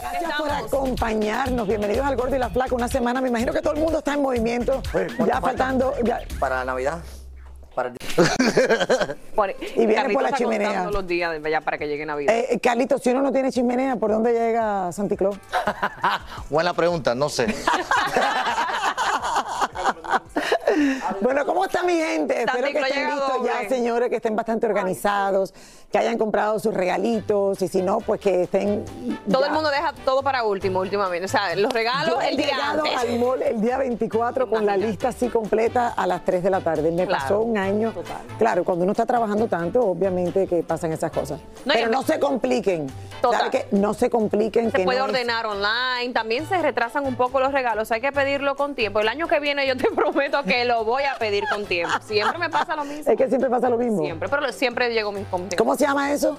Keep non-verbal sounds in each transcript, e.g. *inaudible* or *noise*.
Gracias por acompañarnos. Bienvenidos al Gordo y la Flaca. Una semana, me imagino que todo el mundo está en movimiento. Ya faltando. ya- Para Navidad. Para... *laughs* Por- Y viene Carlitos por la chimenea. contando los días ya para que llegue Navidad. Eh, Carlitos, si uno no tiene chimenea, ¿por dónde llega Santi Claus? *laughs* Buena pregunta, no sé. *laughs* *laughs* Bueno, ¿cómo está mi gente? Espero que estén listos ya, señores, que estén bastante organizados, que hayan comprado sus regalitos y si no, pues que estén... todo ya. el mundo deja todo para último, últimamente. O sea, los regalos Yo el día antes. al mall el día 24 con la lista así completa a las 3 de la tarde. Me Claro, pasó un año. total. Claro, cuando uno está trabajando tanto, obviamente que pasan esas cosas. No, Pero no se compliquen. Total. No se compliquen. Se que puede no es- ordenar online, también se retrasan un poco los regalos, hay que pedirlo con tiempo. El año que viene yo te *laughs* prometo que lo voy a pedir con tiempo. Siempre me pasa lo mismo. Es que siempre pasa lo mismo. Siempre, pero siempre llego mis con tiempo. ¿Cómo se llama eso?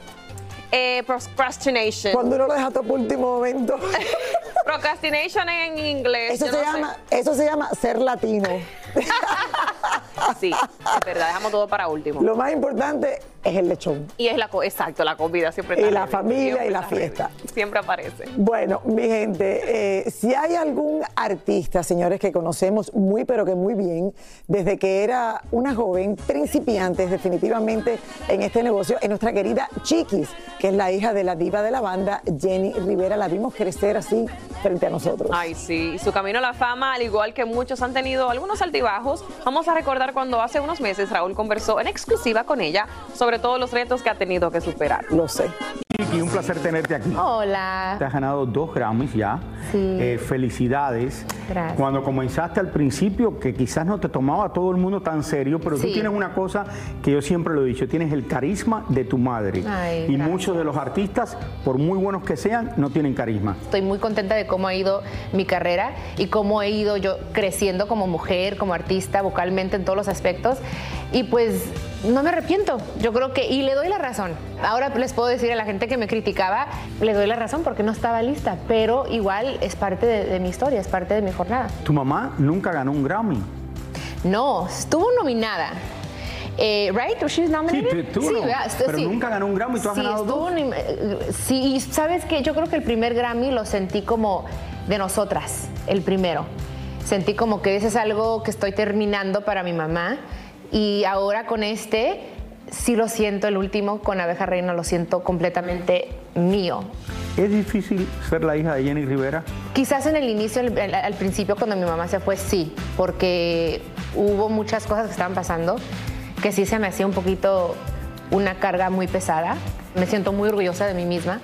Eh, procrastination. Cuando uno lo deja todo por último momento. *laughs* Procrastination en inglés. Eso se, no sé. llama, eso se llama ser latino. *laughs* Sí, es verdad, dejamos todo para último. Lo más importante es el lechón. Y es la exacto, la comida siempre Y está la ready, familia y la ready. fiesta. Siempre aparece. Bueno, mi gente, eh, si hay algún artista, señores, que conocemos muy, pero que muy bien, desde que era una joven principiante, definitivamente en este negocio, es nuestra querida Chiquis, que es la hija de la diva de la banda, Jenny Rivera. La vimos crecer así frente a nosotros. Ay, sí, y su camino a la fama, al igual que muchos han tenido algunos altibajos, vamos a recordar cuando hace unos meses Raúl conversó en exclusiva con ella sobre todos los retos que ha tenido que superar. Lo sé. Un placer tenerte aquí. Hola. Te has ganado dos Grammys ya. Sí. Eh, felicidades. Gracias. Cuando comenzaste al principio, que quizás no te tomaba a todo el mundo tan serio, pero tú tienes una cosa que yo siempre lo he dicho, tienes el carisma de tu madre. Ay, y gracias. muchos de los artistas, por muy buenos que sean, no tienen carisma. Estoy muy contenta de cómo ha ido mi carrera y cómo he ido yo creciendo como mujer, como artista, vocalmente en todos los aspectos. Y pues no me arrepiento. Yo creo que, y le doy la razón. Ahora les puedo decir a la gente que me criticaba, le doy la razón porque no estaba lista, pero igual es parte de, de mi historia, es parte de mi jornada. Tu mamá nunca ganó un Grammy. No, estuvo nominada. Eh, right? Was she nominated? tú- tú no, pero nunca ganó un Grammy, tú has sí, ganado dos. Sí, y sabes que yo creo que el primer Grammy lo sentí como de nosotras, el primero. Sentí como que ese es algo que estoy terminando para mi mamá y ahora con este sí lo siento, el último con Abeja Reina lo siento completamente mío. ¿Es difícil ser la hija de Jenny Rivera? Quizás en el inicio, al, al- al principio, cuando mi mamá se fue, sí, porque hubo muchas cosas que estaban pasando que sí se me hacía un poquito una carga muy pesada. Me siento muy orgullosa de mí misma.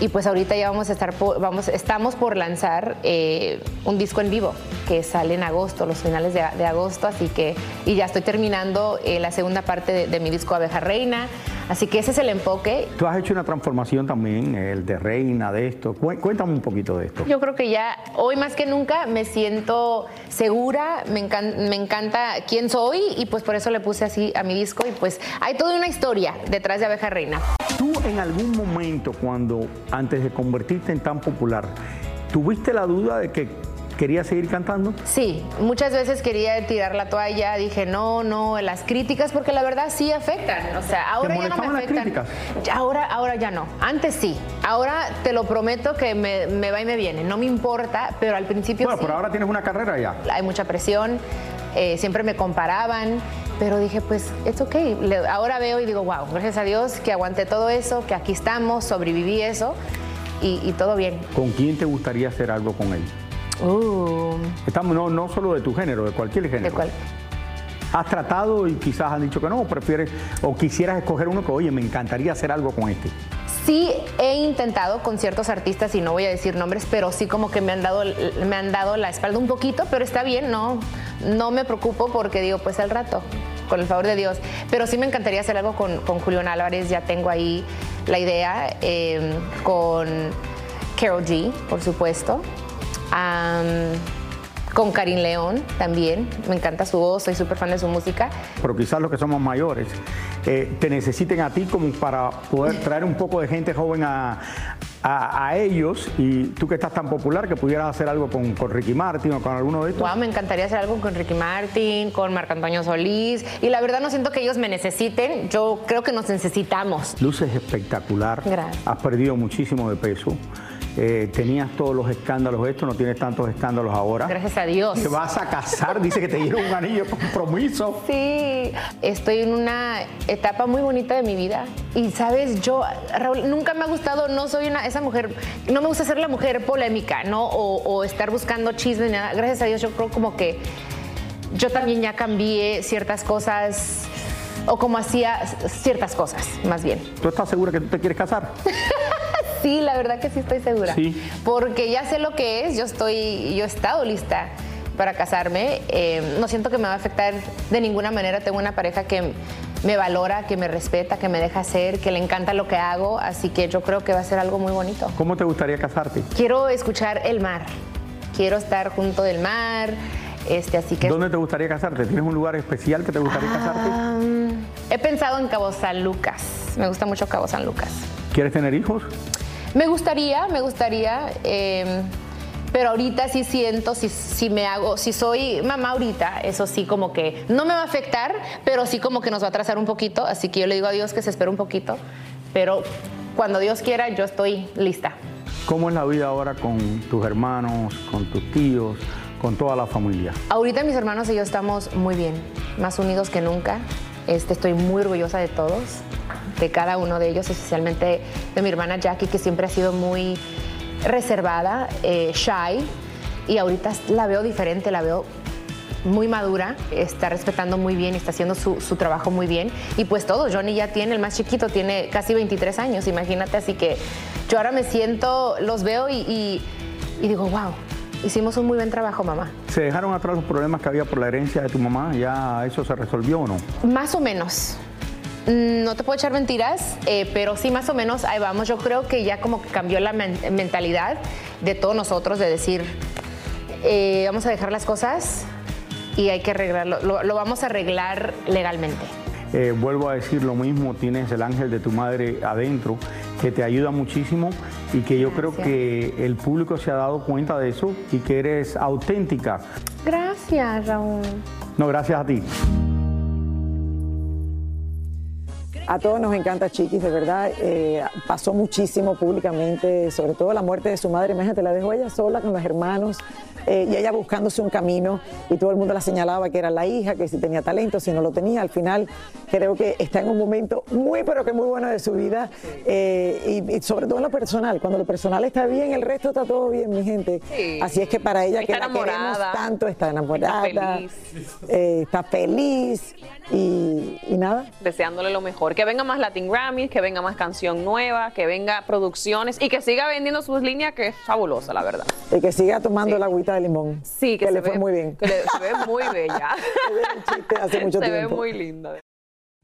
Y pues ahorita ya vamos a estar, por- vamos, estamos por lanzar eh, un disco en vivo que sale en agosto, los finales de, de agosto, así que, y ya estoy terminando eh, la segunda parte de, de mi disco Abeja Reina. Así que ese es el enfoque. Tú has hecho una transformación también, el de reina, de esto. Cué- Cuéntame un poquito de esto. Yo creo que ya hoy más que nunca me siento segura, me, encan- me encanta quién soy y pues por eso le puse así a mi disco y pues hay toda una historia detrás de Abeja Reina. Tú en algún momento, cuando antes de convertirte en tan popular, ¿tuviste la duda de que querías seguir cantando? Sí, muchas veces quería tirar la toalla, dije no, no, las críticas, porque la verdad sí afectan. O sea, ahora ya no me molestaban las afectan. críticas? Ahora, ahora ya no. Antes sí. Ahora te lo prometo que me, me va y me viene. No me importa, pero al principio Bueno, sí. pero ahora tienes una carrera ya. Hay mucha presión, eh, siempre me comparaban, pero dije, pues, es ok. Le- ahora veo y digo, wow, gracias a Dios que aguanté todo eso, que aquí estamos, sobreviví eso y, y todo bien. ¿Con quién te gustaría hacer algo con él? Uh, Estamos, no, no solo de tu género, de cualquier género. ¿De cuál? Has tratado y quizás han dicho que no, prefieres o quisieras escoger uno que, oye, me encantaría hacer algo con este. Sí he intentado con ciertos artistas y no voy a decir nombres, pero sí como que me han dado me han dado la espalda un poquito, pero está bien, no no me preocupo porque digo, pues al rato, con el favor de Dios. Pero sí me encantaría hacer algo con, con Álvarez, ya tengo ahí la idea, eh, con Carol G, por supuesto. Con Karim León también, me encanta su voz, soy súper fan de su música. Pero quizás los que somos mayores eh, te necesiten a ti como para poder traer un poco de gente joven a, a- a ellos y tú que estás tan popular que pudieras hacer algo con, con Ricky Martin o con alguno de estos. Wow, me encantaría hacer algo con Ricky Martin, con Marco Antonio Solís. Y la verdad no siento que ellos me necesiten, yo creo que nos necesitamos. Luces espectacular. Gracias. Has perdido muchísimo de peso. Eh, tenías todos los escándalos, esto no tienes tantos escándalos ahora. Gracias a Dios. Te vas a casar, dice que te dieron un anillo de compromiso. Sí, estoy en una etapa muy bonita de mi vida. Y sabes, yo, Raúl, nunca me ha gustado, no soy una, esa mujer, no me gusta ser la mujer polémica, ¿no? O, o estar buscando chisme, ni nada. Gracias a Dios, yo creo como que yo también ya cambié ciertas cosas, o como hacía ciertas cosas, más bien. ¿Tú estás segura que tú te quieres casar? *laughs* Sí, la verdad que sí estoy segura. Sí. Porque ya sé lo que es, yo estoy, yo he estado lista para casarme. Eh, no siento que me va a afectar de ninguna manera. Tengo una pareja que me valora, que me respeta, que me deja ser, que le encanta lo que hago. Así que yo creo que va a ser algo muy bonito. ¿Cómo te gustaría casarte? Quiero escuchar el mar. Quiero estar junto del mar. Este, así que ¿Dónde te gustaría casarte? ¿Tienes un lugar especial que te gustaría casarte? Am, he pensado en Cabo San Lucas. Me gusta mucho Cabo San Lucas. ¿Quieres tener hijos? Me gustaría, me gustaría, eh, pero ahorita sí siento, si, si me hago, si soy mamá ahorita, eso sí como que no me va a afectar, pero sí como que nos va a atrasar un poquito, así que yo le digo a Dios que se espere un poquito, pero cuando Dios quiera yo estoy lista. ¿Cómo es la vida ahora con tus hermanos, con tus tíos, con toda la familia? Ahorita mis hermanos y yo estamos muy bien, más unidos que nunca. Este, estoy muy orgullosa de todos, de cada uno de ellos, especialmente de mi hermana Jackie, que siempre ha sido muy reservada, eh, shy, y ahorita la veo diferente, la veo muy madura, está respetando muy bien, está haciendo su, su trabajo muy bien. Y pues todos, Johnny ya tiene, el más chiquito, tiene casi 23 años, imagínate, así que yo ahora me siento, los veo y, y- y digo, wow, hicimos un muy buen trabajo, mamá. ¿Se dejaron atrás los problemas que había por la herencia de tu mamá? ¿Ya eso se resolvió o no? Más o menos. Mm, No te puedo echar mentiras, eh, pero sí más o menos ahí vamos. Yo creo que ya como que cambió la men- mentalidad de todos nosotros de decir, eh, vamos a dejar las cosas y hay que arreglarlo, lo, lo vamos a arreglar legalmente. Eh, vuelvo a decir lo mismo, tienes el ángel de tu madre adentro, que te ayuda muchísimo y que yo creo que el público se ha dado cuenta de eso y que eres auténtica. Gracias, Raúl. No, gracias a ti. A todos nos encanta Chiquis, de verdad. Eh, pasó muchísimo públicamente, sobre todo la muerte de su madre. Imagínate, la dejó ella sola con los hermanos eh, y ella buscándose un camino y todo el mundo la señalaba que era la hija, que si tenía talento, si no lo tenía. Al final creo que está en un momento muy, pero que muy bueno de su vida eh, y, y sobre todo en lo personal. Cuando lo personal está bien, el resto está todo bien, mi gente. Sí. Así es que para ella que Está la queremos enamorada. tanto, está enamorada, Está feliz. eh, está feliz y, y nada. deseándole lo mejor. Que venga más Latin Grammys, que venga más canción nueva, que venga producciones y que siga vendiendo sus líneas, que es fabulosa, la verdad. Y que siga tomando Sí. la agüita de limón. Sí, que, se le ve fue muy bien. Que le, se ve muy bella. *laughs* Era un chiste hace mucho se tiempo. ve muy linda.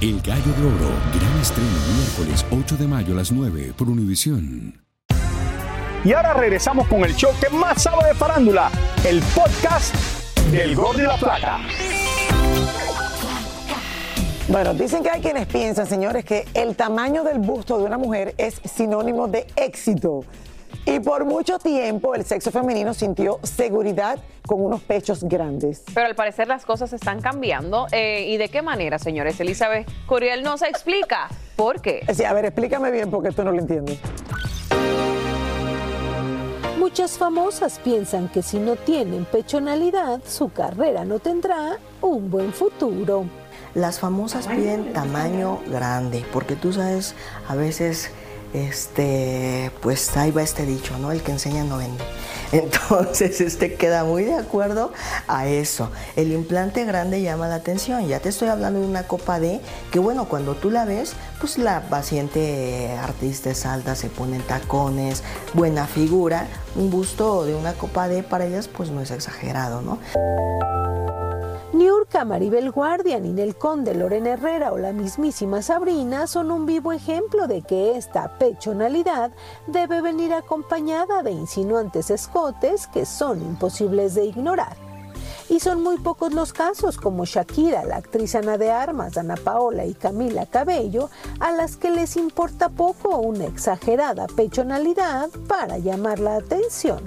El Gallo de Oro, gran estreno miércoles 8 de mayo a las 9 por Univisión. Y ahora regresamos con el show que más sabe de farándula, el podcast del Gol de la Plata. Bueno, dicen que hay quienes piensan, señores, que el tamaño del busto de una mujer es sinónimo de éxito. Y por mucho tiempo el sexo femenino sintió seguridad con unos pechos grandes. Pero al parecer las cosas están cambiando. Eh, ¿Y de qué manera, señores? Elizabeth Curiel nos explica por qué. Sí, a ver, explícame bien porque esto no lo entiendo. Muchas famosas piensan que si no tienen pechonalidad, su carrera no tendrá un buen futuro. Las famosas piden tamaño grande, porque tú sabes, a veces, este, pues ahí va este dicho, ¿no? El que enseña no vende. *laughs* Entonces, este queda muy de acuerdo a eso. El implante grande llama la atención. Ya te estoy hablando de una copa D, que bueno, cuando tú la ves, pues la paciente artista es alta, se ponen tacones, buena figura. Un busto de una copa D para ellas, pues no es exagerado, ¿no? Niurka, Maribel Guardia, Ninel Conde, Lorena Herrera o la mismísima Sabrina son un vivo ejemplo de que esta pechonalidad debe venir acompañada de insinuantes escotes que son imposibles de ignorar. Y son muy pocos los casos como Shakira, la actriz Ana de Armas, Ana Paola y Camila Cabello, a las que les importa poco una exagerada pechonalidad para llamar la atención.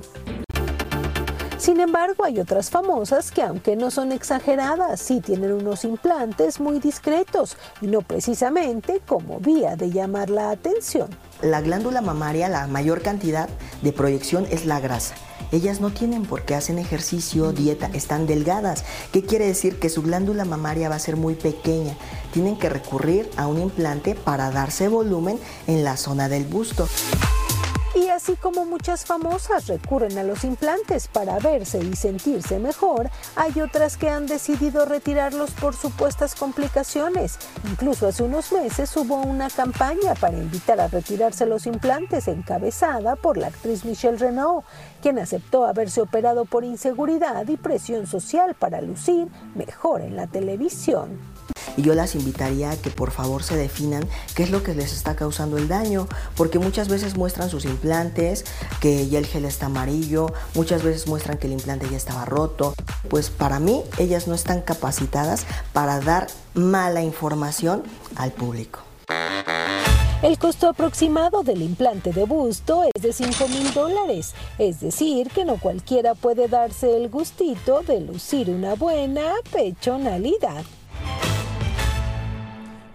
Sin embargo, hay otras famosas que aunque no son exageradas, sí tienen unos implantes muy discretos y no precisamente como vía de llamar la atención. La glándula mamaria, la mayor cantidad de proyección es la grasa. Ellas no tienen por qué hacen ejercicio, dieta, están delgadas. ¿Qué quiere decir? Que su glándula mamaria va a ser muy pequeña. Tienen que recurrir a un implante para darse volumen en la zona del busto. Y así como muchas famosas recurren a los implantes para verse y sentirse mejor, hay otras que han decidido retirarlos por supuestas complicaciones. Incluso hace unos meses hubo una campaña para invitar a retirarse los implantes encabezada por la actriz Michelle Renault, quien aceptó haberse operado por inseguridad y presión social para lucir mejor en la televisión. Y yo las invitaría a que por favor se definan qué es lo que les está causando el daño, porque muchas veces muestran sus implantes, que ya el gel está amarillo, muchas veces muestran que el implante ya estaba roto. Pues para mí ellas no están capacitadas para dar mala información al público. El costo aproximado del implante de busto es de 5 mil dólares, es decir, que no cualquiera puede darse el gustito de lucir una buena pechonalidad.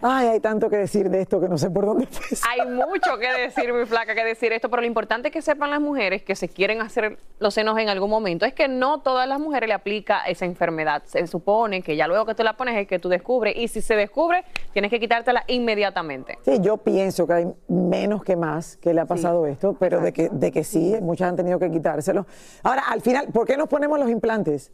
Ay, hay tanto que decir de esto que no sé por dónde empezar. Hay mucho que decir, mi flaca, que decir esto, pero lo importante es que sepan las mujeres que se quieren hacer los senos en algún momento es que no todas las mujeres le aplica esa enfermedad. Se supone que ya luego que tú la pones es que tú descubres y si se descubre tienes que quitártela inmediatamente. Sí, yo pienso que hay menos que más que le ha pasado esto, pero de que, de que sí, muchas han tenido que quitárselo. Ahora, al final, ¿por qué nos ponemos los implantes?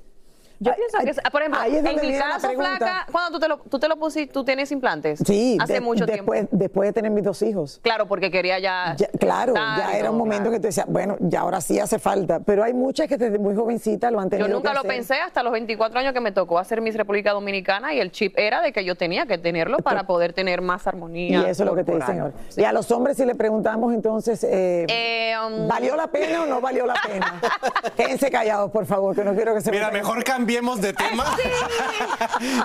Yo pienso que, por ejemplo, ahí es en mi caso, flaca, cuando tú te lo, tú te lo pusiste, tú tienes implantes. Sí, hace de- mucho tiempo. después, después de tener mis dos hijos. Claro, porque quería ya. Ya, claro, ya y era un momento claro. que tú decías, bueno, ya ahora sí hace falta. Pero hay muchas que desde muy jovencita lo han tenido Yo nunca que lo hacer. pensé hasta los 24 años que me tocó hacer Miss República Dominicana y el chip era de que yo tenía que tenerlo para poder tener más Y armonía. eso es lo que te dicen ahora. Y a los hombres, si le preguntamos entonces, eh, Eh, um, ¿valió la pena o no valió la pena? *laughs* Quédense callados, por favor, que no quiero que se Mira, mejor cambiemos de tema. *laughs*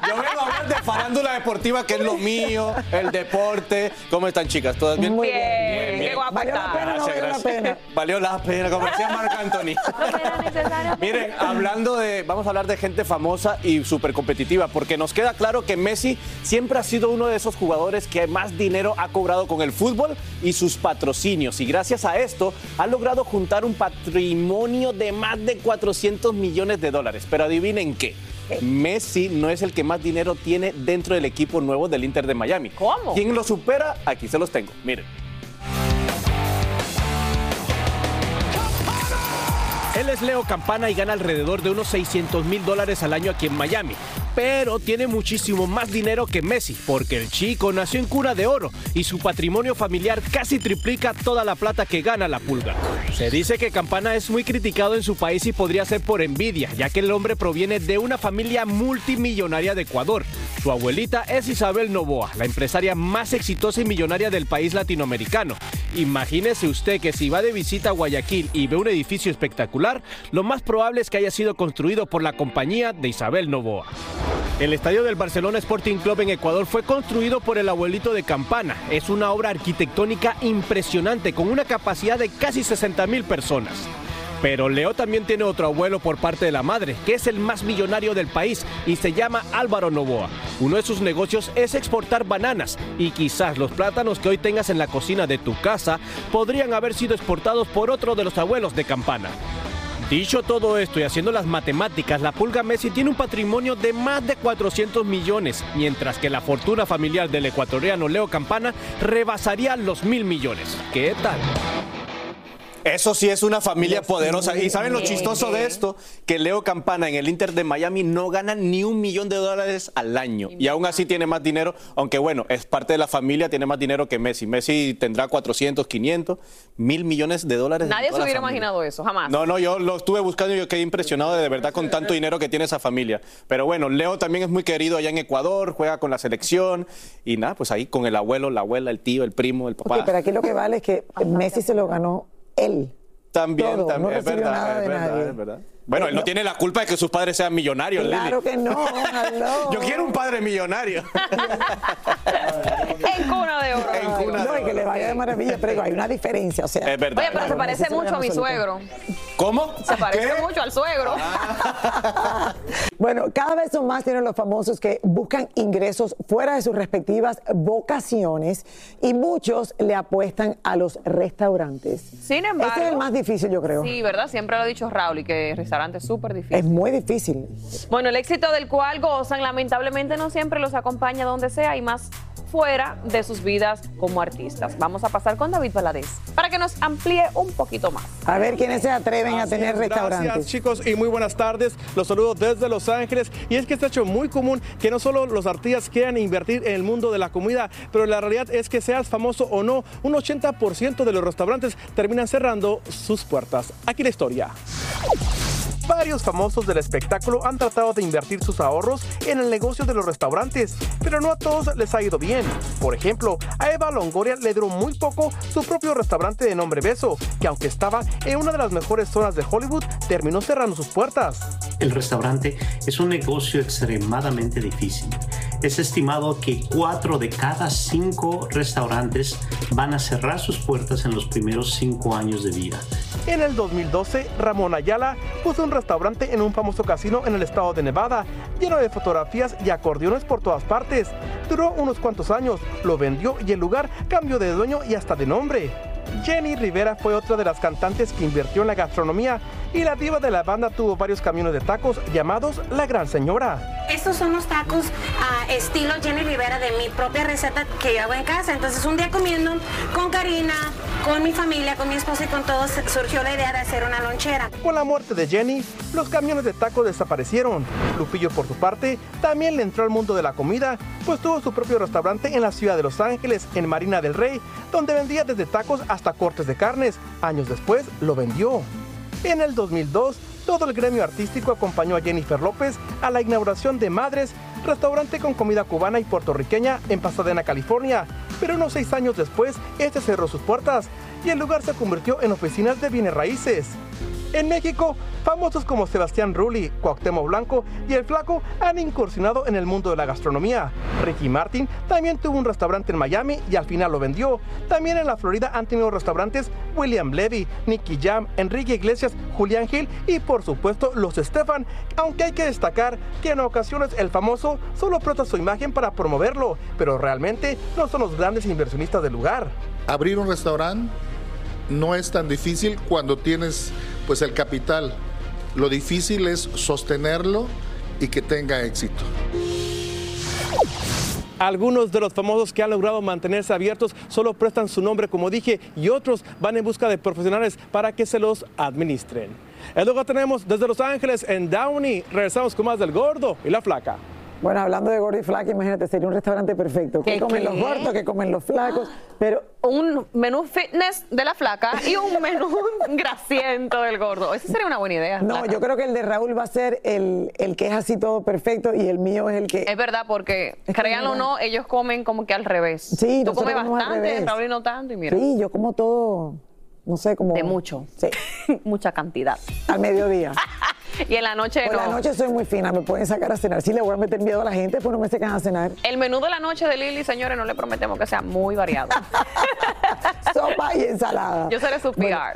Yo vengo a hablar de farándula deportiva, que es lo mío, el deporte. ¿Cómo están, chicas? ¿Todas bien? Muy bien, qué guapa ¿Valió la pena o no Gracias, valió la gracias. pena? Valió la pena, como decía Marc Anthony. *laughs* Miren, hablando de, vamos a hablar de gente famosa y súper competitiva, porque nos queda claro que Messi siempre ha sido uno de esos jugadores que más dinero ha cobrado con el fútbol y sus patrocinios. Y gracias a esto ha logrado juntar un patrimonio de más de 400 millones de dólares. Pero adivinen qué. Messi no es el que más dinero tiene dentro del equipo nuevo del Inter de Miami. ¿Cómo? ¿Quién lo supera? Aquí se los tengo. Miren. Él es Leo Campana y gana alrededor de unos 600 mil dólares al año aquí en Miami. Pero tiene muchísimo más dinero que Messi, porque el chico nació en cuna de oro y su patrimonio familiar casi triplica toda la plata que gana la pulga. Se dice que Campana es muy criticado en su país y podría ser por envidia, ya que el hombre proviene de una familia multimillonaria de Ecuador. Su abuelita es Isabel Novoa, la empresaria más exitosa y millonaria del país latinoamericano. Imagínese usted que si va de visita a Guayaquil y ve un edificio espectacular, lo más probable es que haya sido construido por la compañía de Isabel Novoa. El estadio del Barcelona Sporting Club en Ecuador fue construido por el abuelito de Campana. Es una obra arquitectónica impresionante con una capacidad de casi 60 mil personas. Pero Leo también tiene otro abuelo por parte de la madre, que es el más millonario del país y se llama Álvaro Novoa. Uno de sus negocios es exportar bananas y quizás los plátanos que hoy tengas en la cocina de tu casa podrían haber sido exportados por otro de los abuelos de Campana. Dicho todo esto y haciendo las matemáticas, la Pulga Messi tiene un patrimonio de más de 400 millones, mientras que la fortuna familiar del ecuatoriano Leo Campana rebasaría los mil millones. ¿Qué tal? Eso sí es una familia poderosa. ¿Y saben lo chistoso de esto? Que Leo Campana en el Inter de Miami no gana ni un millón de dólares al año. Y aún así tiene más dinero, aunque bueno, es parte de la familia, tiene más dinero que Messi. Messi tendrá 400, 500, mil millones de dólares. Nadie se hubiera imaginado eso, jamás. No, no, yo lo estuve buscando y yo quedé impresionado de, de verdad con tanto dinero que tiene esa familia. Pero bueno, Leo también es muy querido allá en Ecuador, juega con la selección y nada, pues ahí con el abuelo, la abuela, el tío, el primo, el papá. Pero aquí lo que vale es que Messi se lo ganó él. También, todo, también, no es verdad, nada es de verdad, nadie. es verdad. Bueno, él no tiene la culpa de que sus padres sean millonarios, Claro Lili. que no, hello. *laughs* Yo quiero un padre millonario. *laughs* En cuna de oro. En cuna No, de y que le vaya de maravilla, pero hay una diferencia, o sea. Es verdad. Oye, pero se parece mucho a mi suegro. ¿Cómo? Se parece mucho al suegro. *laughs* Bueno, cada vez son más tienen los famosos que buscan ingresos fuera de sus respectivas vocaciones y muchos le apuestan a los restaurantes. Sin embargo. Ese es el más difícil, yo creo. Sí, ¿verdad? Siempre lo ha dicho Raúl y que el restaurante es súper difícil. Es muy difícil. Bueno, el éxito del cual gozan, lamentablemente no siempre los acompaña donde sea y más fuera de sus vidas como artistas. Vamos a pasar con David Valadez para que nos amplíe un poquito más. A ver quiénes se atreven a Así tener es, restaurantes. Gracias chicos y muy buenas tardes. Los saludo desde Los Ángeles y es que está hecho muy común que no solo los artistas quieran invertir en el mundo de la comida, pero la realidad es que seas famoso o no, un 80% de los restaurantes terminan cerrando sus puertas. Aquí la historia. Varios famosos del espectáculo han tratado de invertir sus ahorros en el negocio de los restaurantes, pero no a todos les ha ido bien. Por ejemplo, a Eva Longoria le duró muy poco su propio restaurante de nombre Beso, que aunque estaba en una de las mejores zonas de Hollywood, terminó cerrando sus puertas. El restaurante es un negocio extremadamente difícil. Es estimado que cuatro de cada cinco restaurantes van a cerrar sus puertas en los primeros cinco años de vida. En el 2012, Ramón Ayala puso un restaurante en un famoso casino en el estado de Nevada, lleno de fotografías y acordeones por todas partes. Duró unos cuantos años, lo vendió y el lugar cambió de dueño y hasta de nombre. Jenny Rivera fue otra de las cantantes que invirtió en la gastronomía y la diva de la banda tuvo varios camiones de tacos llamados La Gran Señora. Estos son los tacos ah, estilo Jenny Rivera de mi propia receta que yo hago en casa. Entonces un día comiendo con Karina, con mi familia, con mi esposa y con todos surgió la idea de hacer una lonchera. Con la muerte de Jenny, los camiones de tacos desaparecieron. Lupillo, por su parte, también le entró al mundo de la comida, pues tuvo su propio restaurante en la ciudad de Los Ángeles, en Marina del Rey, donde vendía desde tacos hasta cortes de carnes. Años después, lo vendió. En el 2002, todo el gremio artístico acompañó a Jennifer López a la inauguración de Madres, restaurante con comida cubana y puertorriqueña en Pasadena, California. Pero unos seis años después, este cerró sus puertas y el lugar se convirtió en oficinas de bienes raíces. En México, famosos como Sebastián Rulli, Cuauhtémoc Blanco y El Flaco han incursionado en el mundo de la gastronomía. Ricky Martin también tuvo un restaurante en Miami y al final lo vendió. También en la Florida han tenido restaurantes William Levy, Nicky Jam, Enrique Iglesias, Julián Gil y por supuesto los Stefan, aunque hay que destacar que en ocasiones el famoso solo presta su imagen para promoverlo, pero realmente no son los grandes inversionistas del lugar. Abrir un restaurante no es tan difícil cuando tienes pues el capital. Lo difícil es sostenerlo y que tenga éxito. Algunos de los famosos que han logrado mantenerse abiertos solo prestan su nombre, como dije, y otros van en busca de profesionales para que se los administren. Es lo que tenemos desde Los Ángeles en Downey. Regresamos con más del gordo y la flaca. Bueno, hablando de gordo y flaca, imagínate, sería un restaurante perfecto. ¿Qué ¿Qué, comen qué? los gordos? ¿Qué comen los flacos? Pero Un menú fitness de la flaca y un menú *laughs* grasiento del gordo. Esa sería una buena idea. no, flaca. yo creo que el de Raúl va a ser el, el que es así todo perfecto y el mío es el que... Es verdad, porque Es que créanlo o no, ellos comen como que al revés. Sí, Tú comes bastante. Raúl y no tanto, y mira. Sí, yo como todo, no sé, como... De mucho. Sí, *laughs* Mucha cantidad. al mediodía. *laughs* Y en la noche Por no. la noche soy muy fina, me pueden sacar a cenar. Si le voy a meter miedo a la gente, pues no me sacan a cenar. El menú de la noche de Lili, señores, no le prometemos que sea muy variado. *laughs* Sopa y ensalada. Yo seré su PR.